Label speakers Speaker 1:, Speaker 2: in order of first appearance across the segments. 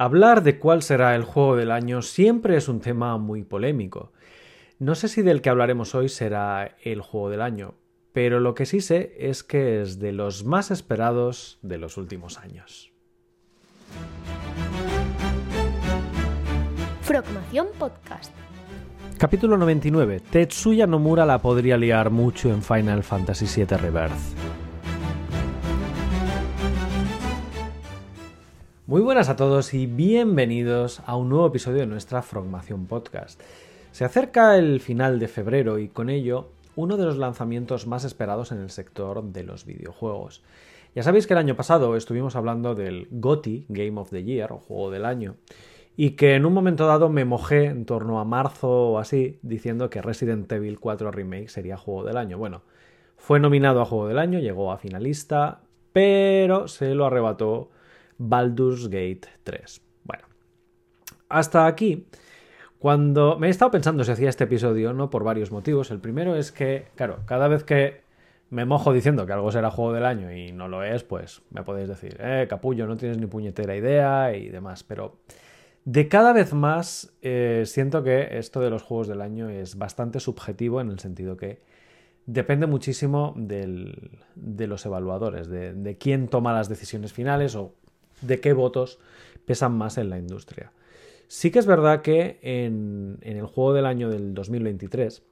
Speaker 1: Hablar de cuál será el juego del año siempre es un tema muy polémico. No sé si del que hablaremos hoy será el juego del año, pero lo que sí sé es que es de los más esperados de los últimos años.
Speaker 2: Frogmación Podcast.
Speaker 1: Capítulo 99. Tetsuya Nomura la podría liar mucho en Final Fantasy VII Rebirth. Muy buenas a todos y bienvenidos a un nuevo episodio de nuestra Frogmación Podcast. Se acerca el final de febrero y con ello uno de los lanzamientos más esperados en el sector de los videojuegos. Ya sabéis que el año pasado estuvimos hablando del GOTY, Game of the Year, o Juego del Año, y que en un momento dado me mojé en torno a marzo o así diciendo que Resident Evil 4 Remake sería Juego del Año. Bueno, fue nominado a Juego del Año, llegó a finalista, pero se lo arrebató Baldur's Gate 3. Bueno, hasta aquí, cuando me he estado pensando si hacía este episodio, ¿no? Por varios motivos. El primero es que, claro, cada vez que me mojo diciendo que algo será juego del año y no lo es, pues me podéis decir, eh, capullo, no tienes ni puñetera idea y demás. Pero de cada vez más eh, siento que esto de los juegos del año es bastante subjetivo en el sentido que depende muchísimo de los evaluadores, de, quién toma las decisiones finales o de qué votos pesan más en la industria. Sí que es verdad que en, el juego del año del 2023,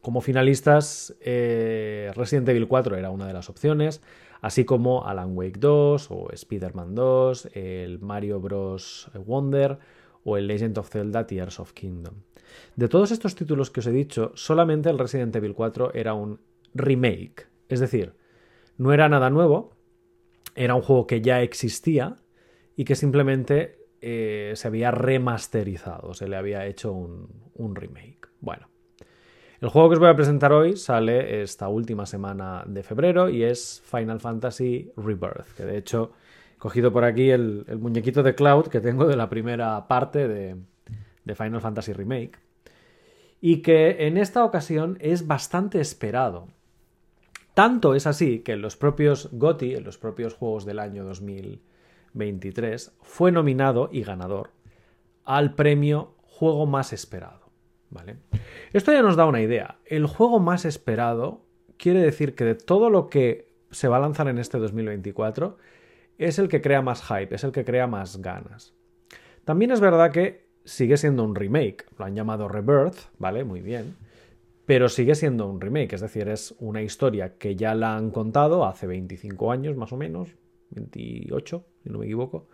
Speaker 1: como finalistas, eh, Resident Evil 4 era una de las opciones, así como Alan Wake 2 o Spider-Man 2, el Mario Bros. Wonder o el Legend of Zelda Tears of Kingdom. De todos estos títulos que os he dicho, solamente el Resident Evil 4 era un remake, es decir, no era nada nuevo, era un juego que ya existía y que simplemente eh, se había remasterizado, se le había hecho un, remake. Bueno, el juego que os voy a presentar hoy sale esta última semana de febrero y es Final Fantasy Rebirth, que de hecho he cogido por aquí el, muñequito de Cloud que tengo de la primera parte de, de Final Fantasy Remake y que en esta ocasión es bastante esperado. Tanto es así que en los propios GOTY, en los propios juegos del año 2023, fue nominado y ganador al premio Juego más esperado. ¿vale? Esto ya nos da una idea. El juego más esperado quiere decir que de todo lo que se va a lanzar en este 2024 es el que crea más hype, es el que crea más ganas. También es verdad que sigue siendo un remake, lo han llamado Rebirth, ¿vale? Muy bien pero sigue siendo un remake, es decir, es una historia que ya la han contado hace 25 años más o menos, 28, si no me equivoco,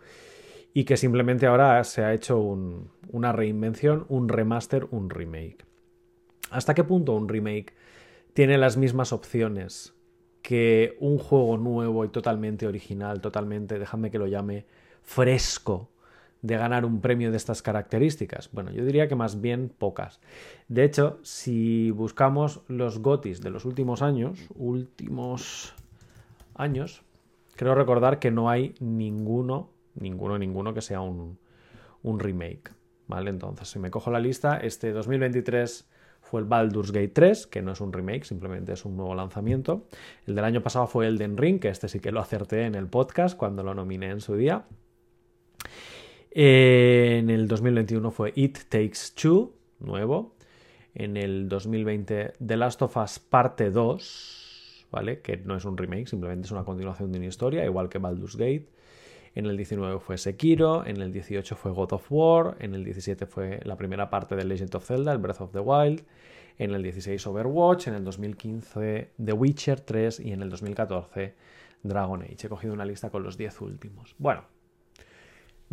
Speaker 1: y que simplemente ahora se ha hecho una reinvención, un remaster, un remake. ¿Hasta qué punto un remake tiene las mismas opciones que un juego nuevo y totalmente original, totalmente, déjame que lo llame, fresco, de ganar un premio de estas características? Bueno, yo diría que más bien pocas. De hecho, si buscamos los GOTIS de los últimos años, últimos años, creo recordar que no hay ninguno, ninguno, ninguno que sea un, remake. ¿Vale? Entonces, si me cojo la lista, este 2023 fue el Baldur's Gate 3, que no es un remake, simplemente es un nuevo lanzamiento. El del año pasado fue Elden Ring, que este sí que lo acerté en el podcast cuando lo nominé en su día. En el 2021 fue It Takes Two, nuevo. En el 2020 The Last of Us Parte 2, ¿vale? Que no es un remake, simplemente es una continuación de una historia, igual que Baldur's Gate. En el 19 fue Sekiro, en el 18 fue God of War, en el 17 fue la primera parte de Legend of Zelda, el Breath of the Wild, en el 16 Overwatch, en el 2015 The Witcher 3 y en el 2014 Dragon Age. He cogido una lista con los 10 últimos. Bueno,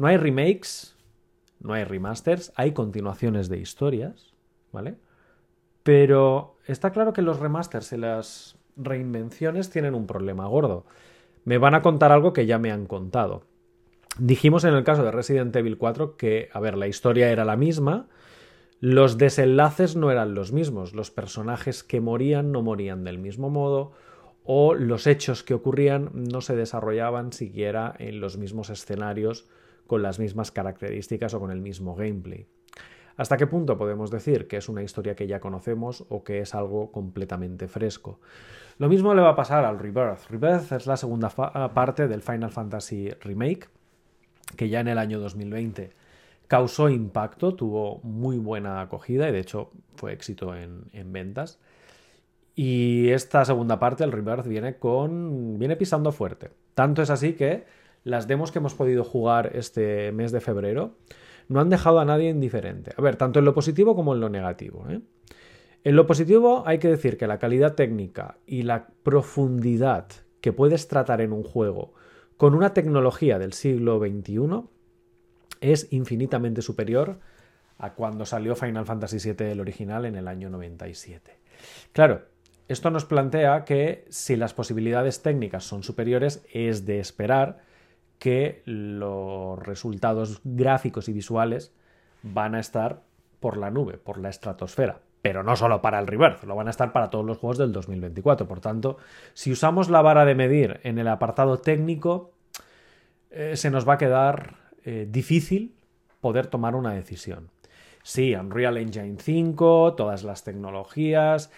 Speaker 1: no hay remakes, no hay remasters, hay continuaciones de historias, ¿vale? Pero está claro que los remasters y las reinvenciones tienen un problema gordo. Me van a contar algo que ya me han contado. Dijimos en el caso de Resident Evil 4 que, a ver, la historia era la misma, los desenlaces no eran los mismos, los personajes que morían no morían del mismo modo, o los hechos que ocurrían no se desarrollaban siquiera en los mismos escenarios con las mismas características o con el mismo gameplay. ¿Hasta qué punto podemos decir que es una historia que ya conocemos o que es algo completamente fresco? Lo mismo le va a pasar al Rebirth. Rebirth es la segunda parte del Final Fantasy Remake que ya en el año 2020 causó impacto, tuvo muy buena acogida y de hecho fue éxito en, en ventas. Y esta segunda parte, el Rebirth, viene con. viene pisando fuerte. Tanto es así que las demos que hemos podido jugar este mes de febrero no han dejado a nadie indiferente. A ver, tanto en lo positivo como en lo negativo. ¿eh? En lo positivo hay que decir que la calidad técnica y la profundidad que puedes tratar en un juego con una tecnología del siglo XXI es infinitamente superior a cuando salió Final Fantasy VII el original en el año 97. Claro, esto nos plantea que si las posibilidades técnicas son superiores, es de esperar que los resultados gráficos y visuales van a estar por la nube, por la estratosfera. Pero no solo para el Rebirth, lo van a estar para todos los juegos del 2024. Por tanto, si usamos la vara de medir en el apartado técnico, eh, se nos va a quedar eh, difícil poder tomar una decisión. Sí, Unreal Engine 5, todas las tecnologías,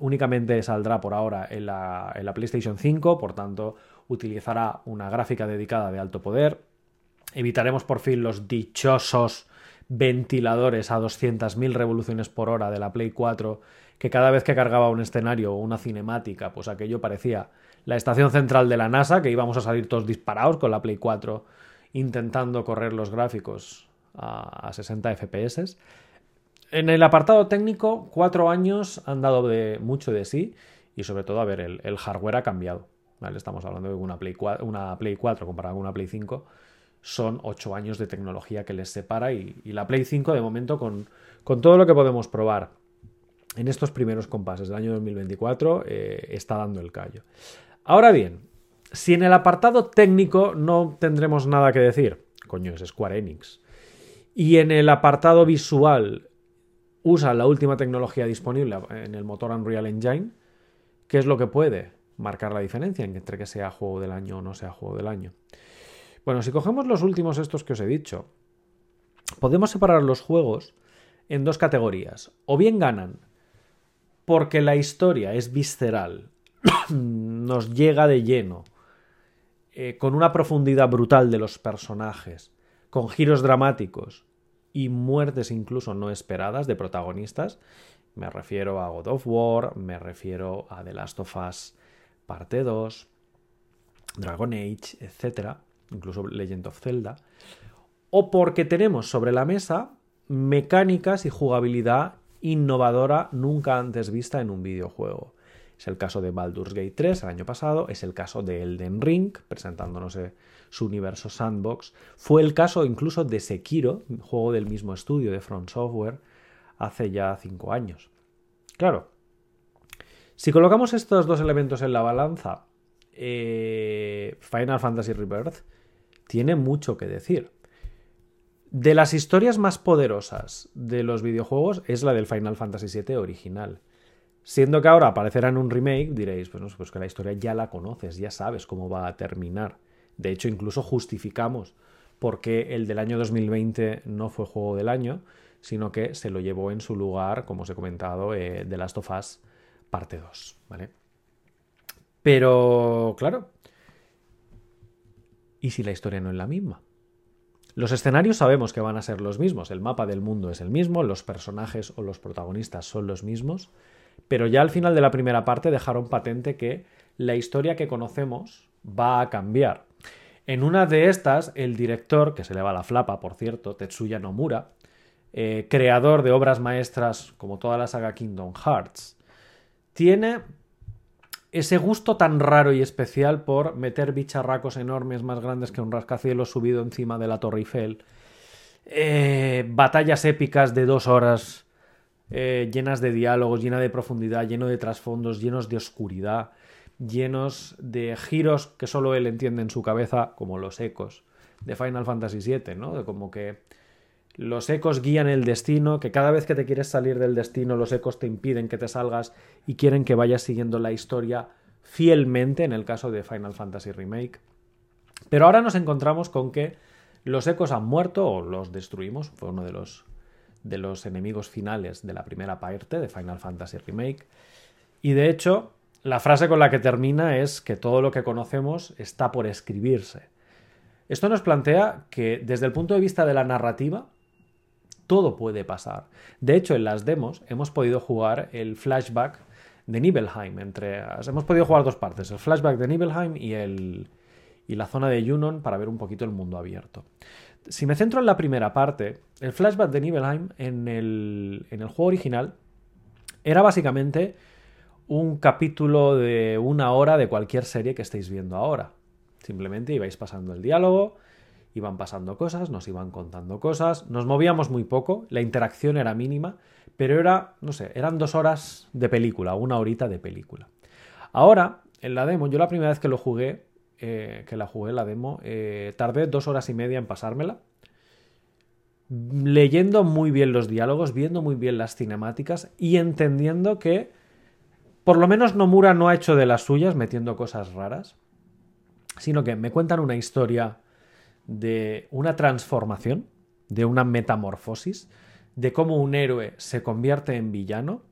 Speaker 1: únicamente saldrá por ahora en la PlayStation 5, por tanto, utilizará una gráfica dedicada de alto poder. Evitaremos por fin los dichosos ventiladores a 200.000 revoluciones por hora de la Play 4, que cada vez que cargaba un escenario o una cinemática, pues aquello parecía la estación central de la NASA, que íbamos a salir todos disparados con la Play 4 intentando correr los gráficos a, 60 FPS. En el apartado técnico, cuatro años han dado de, mucho de sí y sobre todo, a ver, el hardware ha cambiado. Estamos hablando de una Play 4, una Play 4 comparada con una Play 5. Son 8 años de tecnología que les separa y, la Play 5 de momento con, con, todo lo que podemos probar en estos primeros compases del año 2024 eh, está dando el callo. Ahora bien, si en el apartado técnico no tendremos nada que decir, coño, es Square Enix, y en el apartado visual usa la última tecnología disponible en el motor Unreal Engine, ¿qué es lo que puede? Marcar la diferencia entre que sea juego del año o no sea juego del año. Bueno, si cogemos los últimos estos que os he dicho, podemos separar los juegos en dos categorías. O bien ganan porque la historia es visceral, nos llega de lleno, eh, con una profundidad brutal de los personajes, con giros dramáticos y muertes incluso no esperadas de protagonistas. Me refiero a God of War, me refiero a The Last of Us parte 2, Dragon Age, etc., incluso Legend of Zelda, o porque tenemos sobre la mesa mecánicas y jugabilidad innovadora nunca antes vista en un videojuego. Es el caso de Baldur's Gate 3 el año pasado, es el caso de Elden Ring, presentándonos su universo sandbox, fue el caso incluso de Sekiro, juego del mismo estudio de Front Software, hace ya cinco años. Claro, si colocamos estos dos elementos en la balanza, eh, Final Fantasy Rebirth tiene mucho que decir. De las historias más poderosas de los videojuegos es la del Final Fantasy VII original. Siendo que ahora aparecerá en un remake, diréis, pues, pues que la historia ya la conoces, ya sabes cómo va a terminar. De hecho, incluso justificamos por qué el del año 2020 no fue juego del año, sino que se lo llevó en su lugar, como os he comentado, eh, The Last of Us parte 2, ¿vale? Pero, claro, ¿y si la historia no es la misma? Los escenarios sabemos que van a ser los mismos, el mapa del mundo es el mismo, los personajes o los protagonistas son los mismos, pero ya al final de la primera parte dejaron patente que la historia que conocemos va a cambiar. En una de estas, el director, que se le va la flapa, por cierto, Tetsuya Nomura, eh, creador de obras maestras como toda la saga Kingdom Hearts, tiene ese gusto tan raro y especial por meter bicharracos enormes más grandes que un rascacielos subido encima de la Torre Eiffel. Eh, batallas épicas de dos horas eh, llenas de diálogos, llenas de profundidad, lleno de trasfondos, llenos de oscuridad, llenos de giros que solo él entiende en su cabeza, como los ecos de Final Fantasy VII, ¿no? De como que los ecos guían el destino, que cada vez que te quieres salir del destino, los ecos te impiden que te salgas y quieren que vayas siguiendo la historia fielmente, en el caso de Final Fantasy Remake. Pero ahora nos encontramos con que los ecos han muerto o los destruimos, fue uno de los, de los enemigos finales de la primera parte de Final Fantasy Remake. Y de hecho, la frase con la que termina es que todo lo que conocemos está por escribirse. Esto nos plantea que desde el punto de vista de la narrativa, todo puede pasar. De hecho, en las demos hemos podido jugar el flashback de Nibelheim. Entre, hemos podido jugar dos partes, el flashback de Nibelheim y, el, y la zona de Junon para ver un poquito el mundo abierto. Si me centro en la primera parte, el flashback de Nibelheim en el, en el juego original era básicamente un capítulo de una hora de cualquier serie que estéis viendo ahora. Simplemente ibais pasando el diálogo, iban pasando cosas, nos iban contando cosas, nos movíamos muy poco, la interacción era mínima, pero era, no sé, eran dos horas de película, una horita de película. Ahora, en la demo, yo la primera vez que lo jugué, eh, que la jugué la demo, eh, tardé dos horas y media en pasármela, leyendo muy bien los diálogos, viendo muy bien las cinemáticas y entendiendo que por lo menos Nomura no ha hecho de las suyas metiendo cosas raras, sino que me cuentan una historia de una transformación, de una metamorfosis, de cómo un héroe se convierte en villano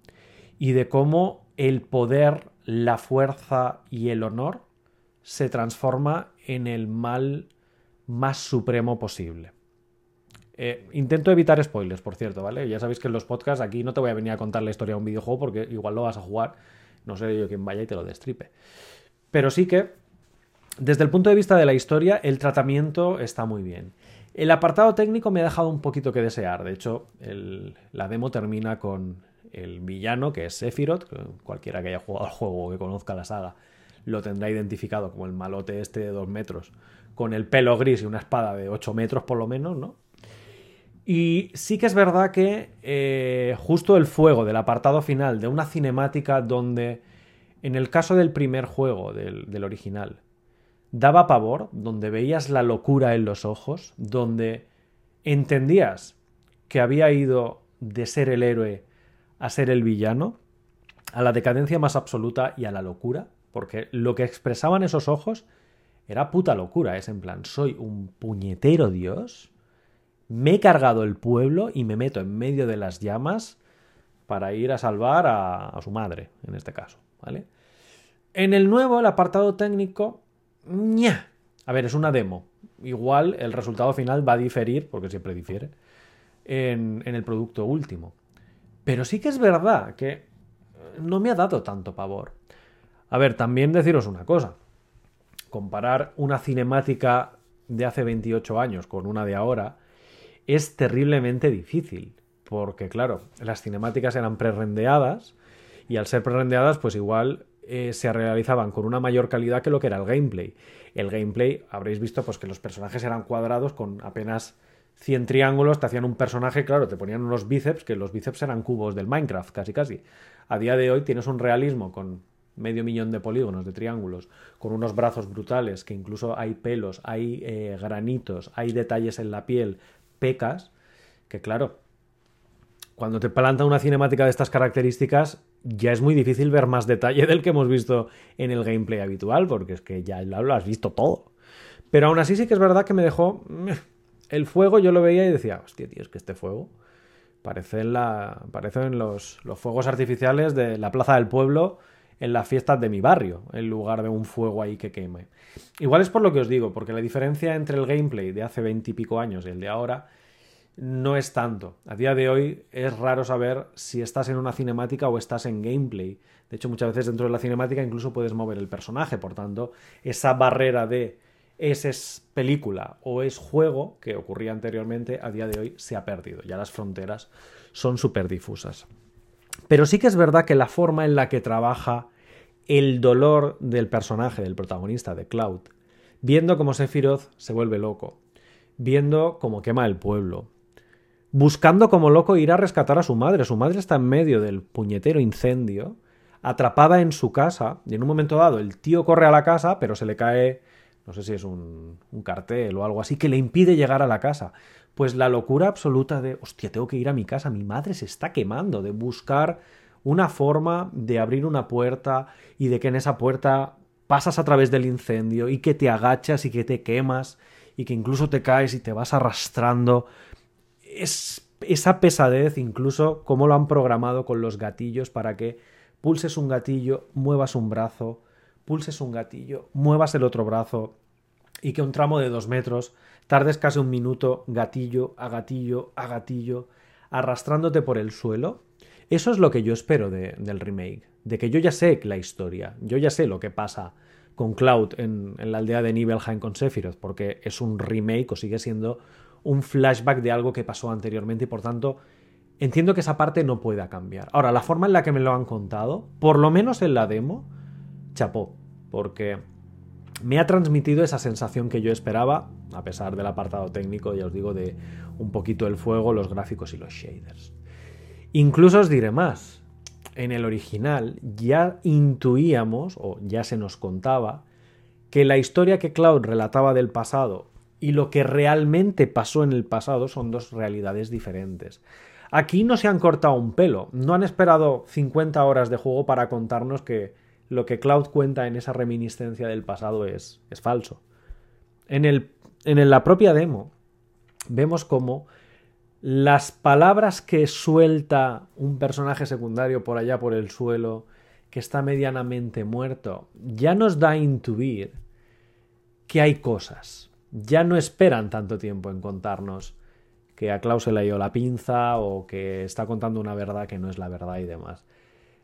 Speaker 1: y de cómo el poder, la fuerza y el honor se transforma en el mal más supremo posible. Eh, intento evitar spoilers, por cierto, ¿vale? Ya sabéis que en los podcasts aquí no te voy a venir a contar la historia de un videojuego porque igual lo vas a jugar, no sé yo quién vaya y te lo destripe. Pero sí que desde el punto de vista de la historia, el tratamiento está muy bien. El apartado técnico me ha dejado un poquito que desear. De hecho, la demo termina con el villano, que es Sephiroth. Cualquiera que haya jugado al juego o que conozca la saga lo tendrá identificado como el malote este de dos metros, con el pelo gris y una espada de 8 metros por lo menos, ¿no? Y sí que es verdad que eh, justo el fuego del apartado final de una cinemática donde, en el caso del primer juego, del original, daba pavor, donde veías la locura en los ojos, donde entendías que había ido de ser el héroe a ser el villano, a la decadencia más absoluta y a la locura, porque lo que expresaban esos ojos era puta locura, es en plan, soy un puñetero dios, me he cargado el pueblo y me meto en medio de las llamas para ir a salvar a, a su madre, en este caso, ¿vale? En el nuevo, el apartado técnico, a ver, es una demo. Igual el resultado final va a diferir, porque siempre difiere, en, en el producto último. Pero sí que es verdad que no me ha dado tanto pavor. A ver, también deciros una cosa. Comparar una cinemática de hace 28 años con una de ahora es terriblemente difícil. Porque, claro, las cinemáticas eran prerendeadas y al ser prerendeadas, pues igual eh, se realizaban con una mayor calidad que lo que era el gameplay. El gameplay, habréis visto pues, que los personajes eran cuadrados con apenas 100 triángulos, te hacían un personaje, claro, te ponían unos bíceps, que los bíceps eran cubos del Minecraft, casi casi. A día de hoy tienes un realismo con medio millón de polígonos, de triángulos, con unos brazos brutales, que incluso hay pelos, hay eh, granitos, hay detalles en la piel, pecas, que claro, cuando te planta una cinemática de estas características, ya es muy difícil ver más detalle del que hemos visto en el gameplay habitual, porque es que ya lo has visto todo. Pero aún así sí que es verdad que me dejó... El fuego yo lo veía y decía, hostia, tío, es que este fuego parece en, la, los, los fuegos artificiales de la plaza del pueblo en las fiestas de mi barrio, en lugar de un fuego ahí que queme. Igual es por lo que os digo, porque la diferencia entre el gameplay de hace veintipico años y el de ahora no es tanto. A día de hoy es raro saber si estás en una cinemática o estás en gameplay. De hecho, muchas veces dentro de la cinemática incluso puedes mover el personaje. Por tanto, esa barrera de es, película o es juego que ocurría anteriormente, a día de hoy se ha perdido. Ya las fronteras son súper difusas. Pero sí que es verdad que la forma en la que trabaja el dolor del personaje, del protagonista, de Cloud, viendo cómo Sephiroth se vuelve loco, viendo cómo quema el pueblo, buscando como loco ir a rescatar a su madre. Su madre está en medio del puñetero incendio, atrapada en su casa, y en un momento dado el tío corre a la casa, pero se le cae, no sé si es un, cartel o algo así, que le impide llegar a la casa. Pues la locura absoluta de, hostia, tengo que ir a mi casa, mi madre se está quemando, de buscar una forma de abrir una puerta y de que en esa puerta pasas a través del incendio y que te agachas y que te quemas y que incluso te caes y te vas arrastrando es esa pesadez, incluso cómo lo han programado con los gatillos para que pulses un gatillo, muevas un brazo, pulses un gatillo, muevas el otro brazo. y que un tramo de dos metros tardes casi un minuto gatillo a gatillo a gatillo arrastrándote por el suelo. Eso es lo que yo espero del remake, de que yo ya sé la historia, yo ya sé lo que pasa con Cloud en, la aldea de Nibelheim con Sephiroth, porque es un remake o sigue siendo un flashback de algo que pasó anteriormente y por tanto entiendo que esa parte no pueda cambiar. Ahora, la forma en la que me lo han contado, por lo menos en la demo, chapó, porque me ha transmitido esa sensación que yo esperaba, a pesar del apartado técnico, ya os digo, de un poquito el fuego, los gráficos y los shaders. Incluso os diré más, en el original ya intuíamos, o ya se nos contaba, que la historia que Cloud relataba del pasado y lo que realmente pasó en el pasado son dos realidades diferentes. Aquí no se han cortado un pelo, no han esperado 50 horas de juego para contarnos que lo que Cloud cuenta en esa reminiscencia del pasado es, es falso. En, el, en la propia demo vemos como las palabras que suelta un personaje secundario por allá por el suelo, que está medianamente muerto, ya nos da a intuir que hay cosas. Ya no esperan tanto tiempo en contarnos que a Klaus se le ido la pinza o que está contando una verdad que no es la verdad y demás.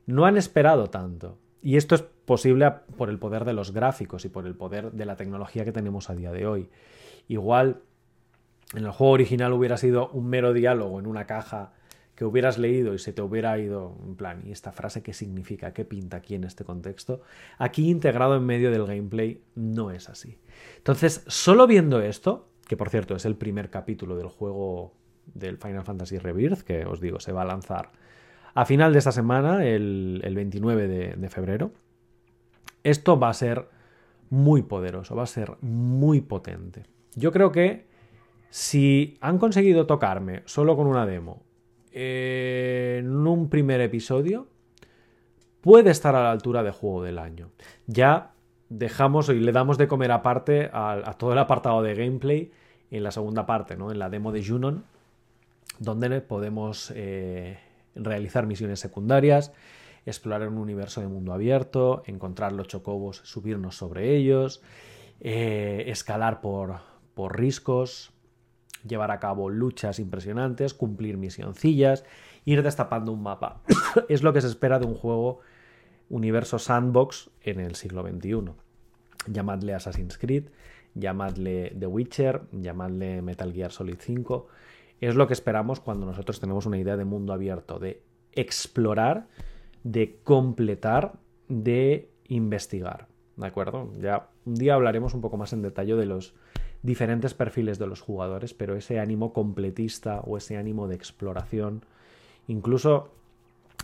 Speaker 1: No han esperado tanto. Y esto es posible por el poder de los gráficos y por el poder de la tecnología que tenemos a día de hoy. Igual en el juego original hubiera sido un mero diálogo en una caja que hubieras leído y se te hubiera ido en plan, ¿y esta frase qué significa? ¿Qué pinta aquí en este contexto? Aquí integrado en medio del gameplay no es así. Entonces, solo viendo esto, que por cierto es el primer capítulo del juego del Final Fantasy Rebirth, que os digo, se va a lanzar a final de esta semana, el, 29 de, febrero, esto va a ser muy poderoso, va a ser muy potente. Yo creo que si han conseguido tocarme solo con una demo en un primer episodio, puede estar a la altura de juego del año. Ya dejamos y le damos de comer aparte a, todo el apartado de gameplay en la segunda parte, ¿no? en la demo de Junon, donde podemos eh, realizar misiones secundarias, explorar un universo de mundo abierto, encontrar los chocobos, subirnos sobre ellos, eh, escalar por, por riscos, llevar a cabo luchas impresionantes, cumplir misioncillas, ir destapando un mapa. es lo que se espera de un juego universo sandbox en el siglo XXI. Llamadle Assassin's Creed, llamadle The Witcher, llamadle Metal Gear Solid 5. Es lo que esperamos cuando nosotros tenemos una idea de mundo abierto, de explorar, de completar, de investigar. ¿De acuerdo? Ya un día hablaremos un poco más en detalle de los diferentes perfiles de los jugadores, pero ese ánimo completista o ese ánimo de exploración, incluso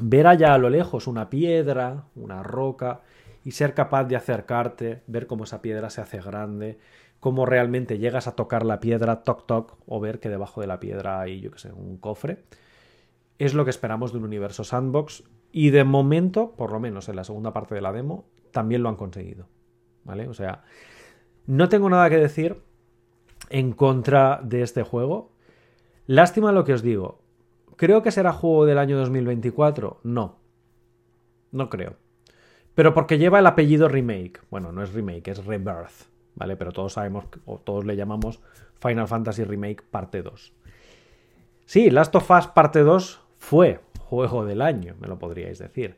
Speaker 1: ver allá a lo lejos una piedra, una roca, y ser capaz de acercarte, ver cómo esa piedra se hace grande, cómo realmente llegas a tocar la piedra, toc toc, o ver que debajo de la piedra hay, yo qué sé, un cofre. Es lo que esperamos de un universo sandbox y de momento, por lo menos en la segunda parte de la demo, también lo han conseguido. ¿Vale? O sea, no tengo nada que decir en contra de este juego. Lástima lo que os digo. ¿Creo que será juego del año 2024? No. No creo. Pero porque lleva el apellido remake. Bueno, no es remake, es rebirth. ¿vale? Pero todos sabemos, o todos le llamamos Final Fantasy Remake parte 2. Sí, Last of Us parte 2 fue juego del año, me lo podríais decir.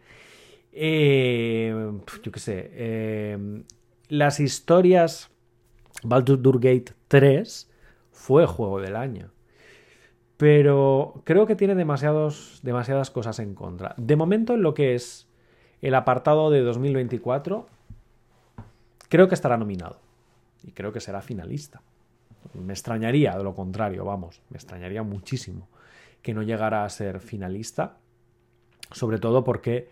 Speaker 1: Eh, yo qué sé. Eh, las historias Baldur's Gate 3 fue juego del año. Pero creo que tiene demasiados, demasiadas cosas en contra. De momento, en lo que es el apartado de 2024, creo que estará nominado y creo que será finalista. Me extrañaría, de lo contrario, vamos, me extrañaría muchísimo que no llegara a ser finalista, sobre todo porque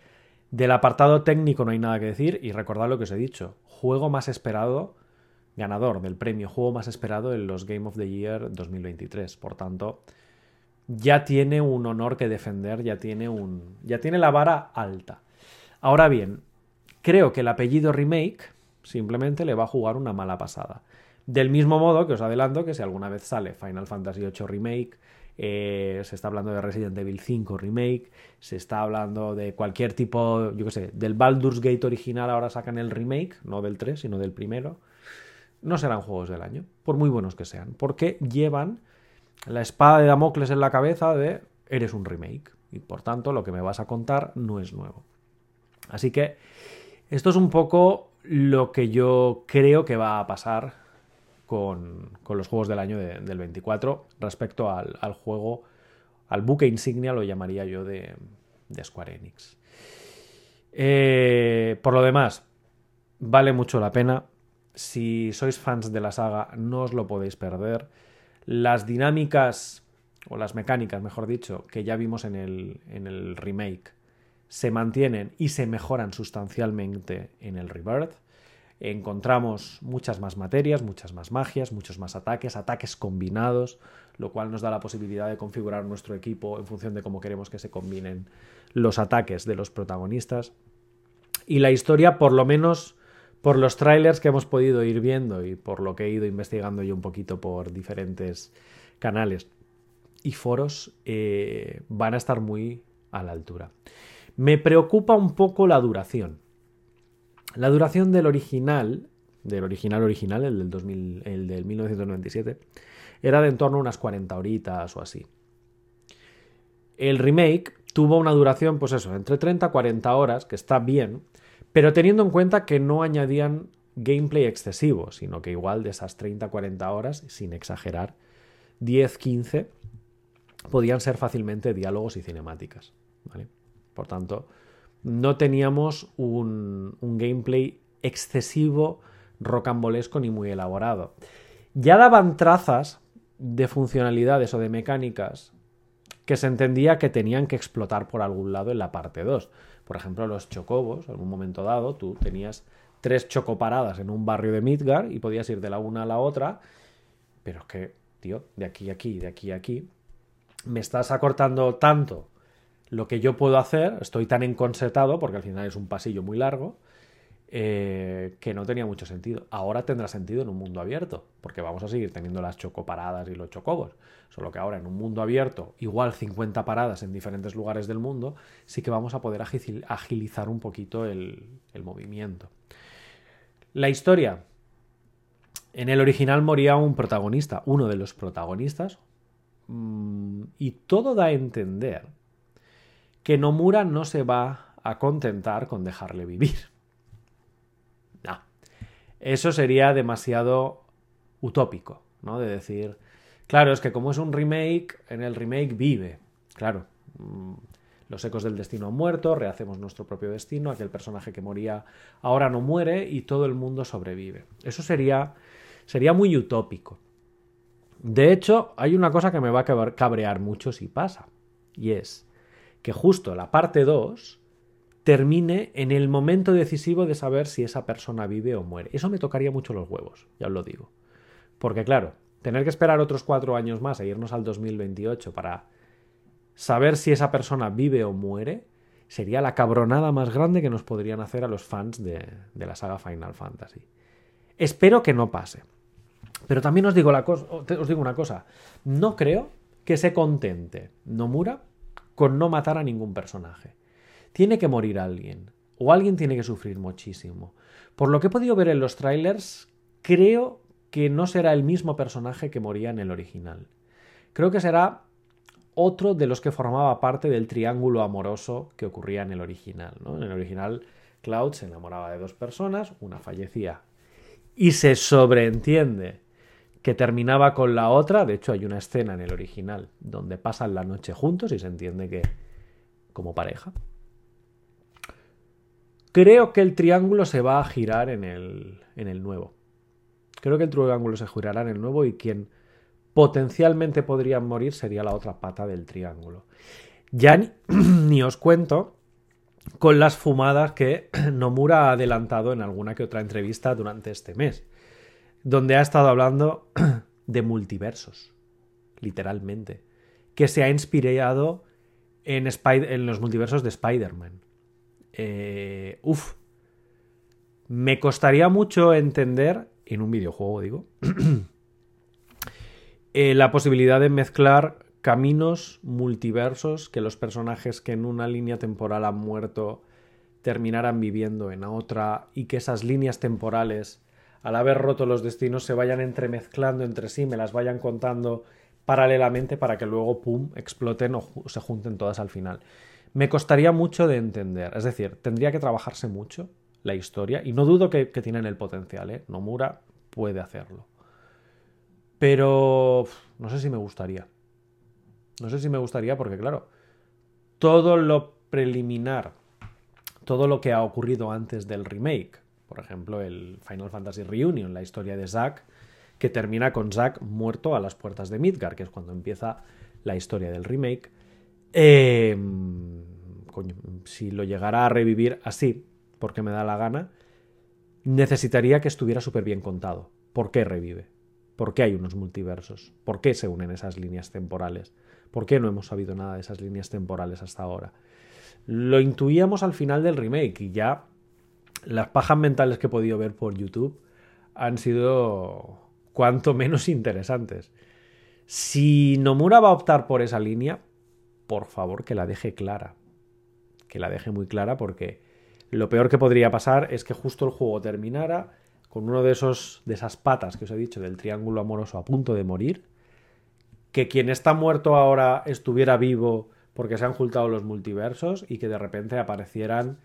Speaker 1: del apartado técnico no hay nada que decir y recordad lo que os he dicho, juego más esperado, ganador del premio, juego más esperado en los Game of the Year 2023, por tanto, ya tiene un honor que defender, ya tiene un ya tiene la vara alta. Ahora bien, creo que el apellido remake simplemente le va a jugar una mala pasada. Del mismo modo que os adelanto que si alguna vez sale Final Fantasy VIII Remake, eh, se está hablando de Resident Evil 5 Remake, se está hablando de cualquier tipo, yo qué sé, del Baldur's Gate original ahora sacan el remake, no del 3, sino del primero. No serán juegos del año, por muy buenos que sean, porque llevan la espada de Damocles en la cabeza de eres un remake y por tanto lo que me vas a contar no es nuevo. Así que esto es un poco lo que yo creo que va a pasar con, los juegos del año del 24 respecto al, juego, al buque insignia, lo llamaría yo, de, Square Enix. Eh, por lo demás, vale mucho la pena. Si sois fans de la saga, no os lo podéis perder. Las dinámicas, o las mecánicas, mejor dicho, que ya vimos en el, en el remake, se mantienen y se mejoran sustancialmente en el Rebirth encontramos muchas más materias, muchas más magias, muchos más ataques, ataques combinados, lo cual nos da la posibilidad de configurar nuestro equipo en función de cómo queremos que se combinen los ataques de los protagonistas. Y la historia, por lo menos por los trailers que hemos podido ir viendo y por lo que he ido investigando yo un poquito por diferentes canales y foros, eh, van a estar muy a la altura. Me preocupa un poco la duración. La duración del original, del original original, el del, 2000, el del 1997, era de en torno a unas 40 horitas o así. El remake tuvo una duración, pues eso, entre 30 y 40 horas, que está bien, pero teniendo en cuenta que no añadían gameplay excesivo, sino que igual de esas 30-40 horas, sin exagerar, 10-15 podían ser fácilmente diálogos y cinemáticas. Por tanto, no teníamos un, gameplay excesivo, rocambolesco ni muy elaborado. Ya daban trazas de funcionalidades o de mecánicas que se entendía que tenían que explotar por algún lado en la parte 2. Por ejemplo, los chocobos, en un momento dado, tú tenías tres chocoparadas en un barrio de Midgar y podías ir de la una a la otra, pero es que, tío, de aquí a aquí, de aquí a aquí, me estás acortando tanto lo que yo puedo hacer, estoy tan enconsetado, porque al final es un pasillo muy largo, eh, que no tenía mucho sentido. Ahora tendrá sentido en un mundo abierto, porque vamos a seguir teniendo las chocoparadas y los chocobos. Solo que ahora en un mundo abierto, igual 50 paradas en diferentes lugares del mundo, sí que vamos a poder agilizar un poquito el, movimiento. La historia. En el original moría un protagonista, uno de los protagonistas, mm, y todo da a entender que Nomura no se va a contentar con dejarle vivir. Eso sería demasiado utópico, ¿no? De decir, claro, es que como es un remake, en el remake vive. Claro, mm, los ecos del destino han muerto, rehacemos nuestro propio destino, aquel personaje que moría ahora no muere y todo el mundo sobrevive. Eso sería, sería muy utópico. De hecho, hay una cosa que me va a cabrear mucho si pasa, y es que justo la parte 2 termine en el momento decisivo de saber si esa persona vive o muere. Eso me tocaría mucho los huevos, ya os lo digo. Porque claro, tener que esperar otros cuatro años más e irnos al 2028 para saber si esa persona vive o muere, sería la cabronada más grande que nos podrían hacer a los fans de, la saga Final Fantasy. Espero que no pase. Pero también os digo, la os digo una cosa, no creo que se contente Nomura con no matar a ningún personaje. Tiene que morir alguien, o alguien tiene que sufrir muchísimo. Por lo que he podido ver en los trailers, creo que no será el mismo personaje que moría en el original. Creo que será otro de los que formaba parte del triángulo amoroso que ocurría en el original. En el original, Cloud se enamoraba de dos personas, una fallecía. Y se sobreentiende que terminaba con la otra. De hecho, hay una escena en el original donde pasan la noche juntos y se entiende que como pareja. Creo que el triángulo se va a girar en el, en el nuevo. Creo que el triángulo se girará en el nuevo y quien potencialmente podría morir sería la otra pata del triángulo. Ya ni, os cuento con las fumadas que Nomura ha adelantado en alguna que otra entrevista durante este mes donde ha estado hablando de multiversos, literalmente, que se ha inspirado en, en los multiversos de Spider-Man. Eh, me costaría mucho entender, en un videojuego digo, eh, la posibilidad de mezclar caminos multiversos, que los personajes que en una línea temporal han muerto terminaran viviendo en otra y que esas líneas temporales al haber roto los destinos, se vayan entremezclando entre sí, me las vayan contando paralelamente para que luego, pum, exploten o se junten todas al final. Me costaría mucho de entender, es decir, tendría que trabajarse mucho la historia y no dudo que, tienen el potencial, ¿eh? Nomura puede hacerlo. Pero no sé si me gustaría. No sé si me gustaría porque, claro, todo lo preliminar, todo lo que ha ocurrido antes del remake, por ejemplo, el Final Fantasy Reunion, la historia de Zack, que termina con Zack muerto a las puertas de Midgar, que es cuando empieza la historia del remake. Eh, si lo llegara a revivir así, porque me da la gana, necesitaría que estuviera súper bien contado. ¿Por qué revive? ¿Por qué hay unos multiversos? ¿Por qué se unen esas líneas temporales? ¿Por qué no hemos sabido nada de esas líneas temporales hasta ahora? Lo intuíamos al final del remake y ya las pajas mentales que he podido ver por YouTube han sido cuanto menos interesantes. Si Nomura va a optar por esa línea, por favor que la deje clara. Que la deje muy clara porque lo peor que podría pasar es que justo el juego terminara con uno de esos de esas patas que os he dicho del triángulo amoroso a punto de morir, que quien está muerto ahora estuviera vivo porque se han juntado los multiversos y que de repente aparecieran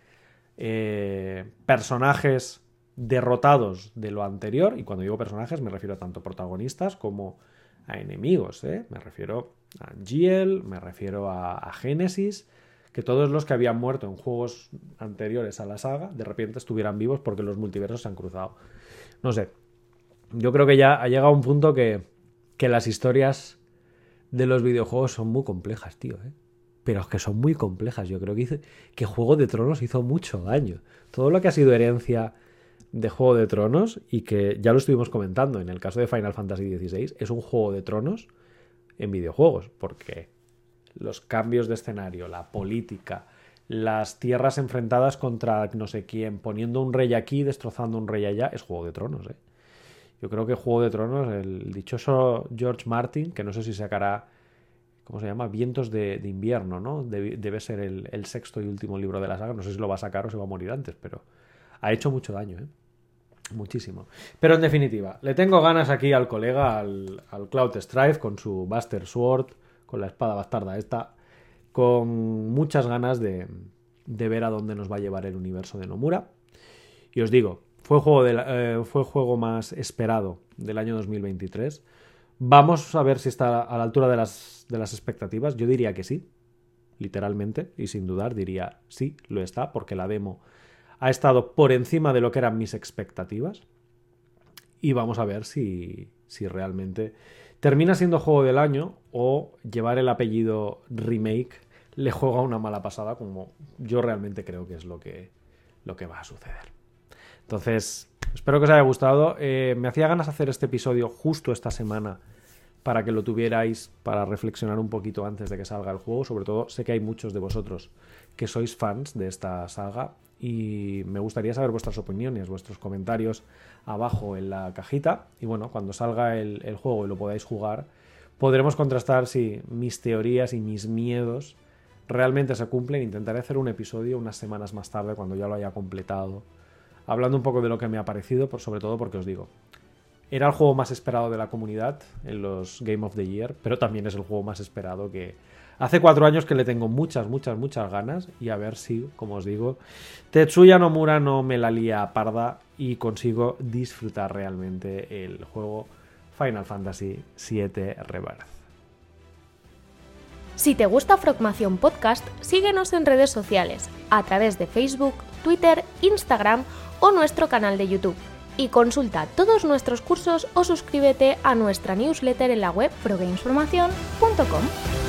Speaker 1: eh, personajes derrotados de lo anterior, y cuando digo personajes me refiero tanto a protagonistas como a enemigos, ¿eh? me refiero a Giel, me refiero a, a Génesis, que todos los que habían muerto en juegos anteriores a la saga de repente estuvieran vivos porque los multiversos se han cruzado. No sé. Yo creo que ya ha llegado un punto que, que las historias de los videojuegos son muy complejas, tío. ¿eh? Pero que son muy complejas. Yo creo que, que Juego de Tronos hizo mucho daño. Todo lo que ha sido herencia de Juego de Tronos y que ya lo estuvimos comentando en el caso de Final Fantasy XVI, es un Juego de Tronos en videojuegos. Porque los cambios de escenario, la política, las tierras enfrentadas contra no sé quién, poniendo un rey aquí, destrozando un rey allá, es Juego de Tronos, ¿eh? Yo creo que Juego de Tronos, el dichoso George Martin, que no sé si sacará, ¿cómo se llama? Vientos de, invierno, ¿no? Debe, ser el, sexto y último libro de la saga, no sé si lo va a sacar o se va a morir antes, pero ha hecho mucho daño, ¿eh? Muchísimo. Pero en definitiva, le tengo ganas aquí al colega, al, al Cloud Strife, con su Buster Sword, con la espada bastarda esta, con muchas ganas de, ver a dónde nos va a llevar el universo de Nomura. Y os digo, fue, juego eh, fue juego más esperado del año 2023. Vamos a ver si está a la altura de las, de las expectativas. Yo diría que sí, literalmente, y sin dudar diría sí, lo está, porque la demo ha estado por encima de lo que eran mis expectativas. Y vamos a ver si, si realmente termina siendo juego del año o llevar el apellido remake le juega una mala pasada como yo realmente creo que es lo que, lo que va a suceder. Entonces, espero que os haya gustado. Eh, me hacía ganas hacer este episodio justo esta semana para que lo tuvierais para reflexionar un poquito antes de que salga el juego. Sobre todo, sé que hay muchos de vosotros que sois fans de esta saga y me gustaría saber vuestras opiniones, vuestros comentarios abajo en la cajita. Y bueno, cuando salga el, juego y lo podáis jugar, podremos contrastar si mis teorías y mis miedos realmente se cumplen. Intentaré hacer un episodio unas semanas más tarde, cuando ya lo haya completado, hablando un poco de lo que me ha parecido, por, sobre todo porque os digo, era el juego más esperado de la comunidad en los Game of the Year, pero también es el juego más esperado que Hace cuatro años que le tengo muchas, muchas, muchas ganas y a ver si, como os digo, Tetsuya Nomura no me la lía parda y consigo disfrutar realmente el juego Final Fantasy VII Rebirth.
Speaker 2: Si te gusta Frogmación Podcast, síguenos en redes sociales, a través de Facebook, Twitter, Instagram o nuestro canal de YouTube. Y consulta todos nuestros cursos o suscríbete a nuestra newsletter en la web frogamesformacion.com.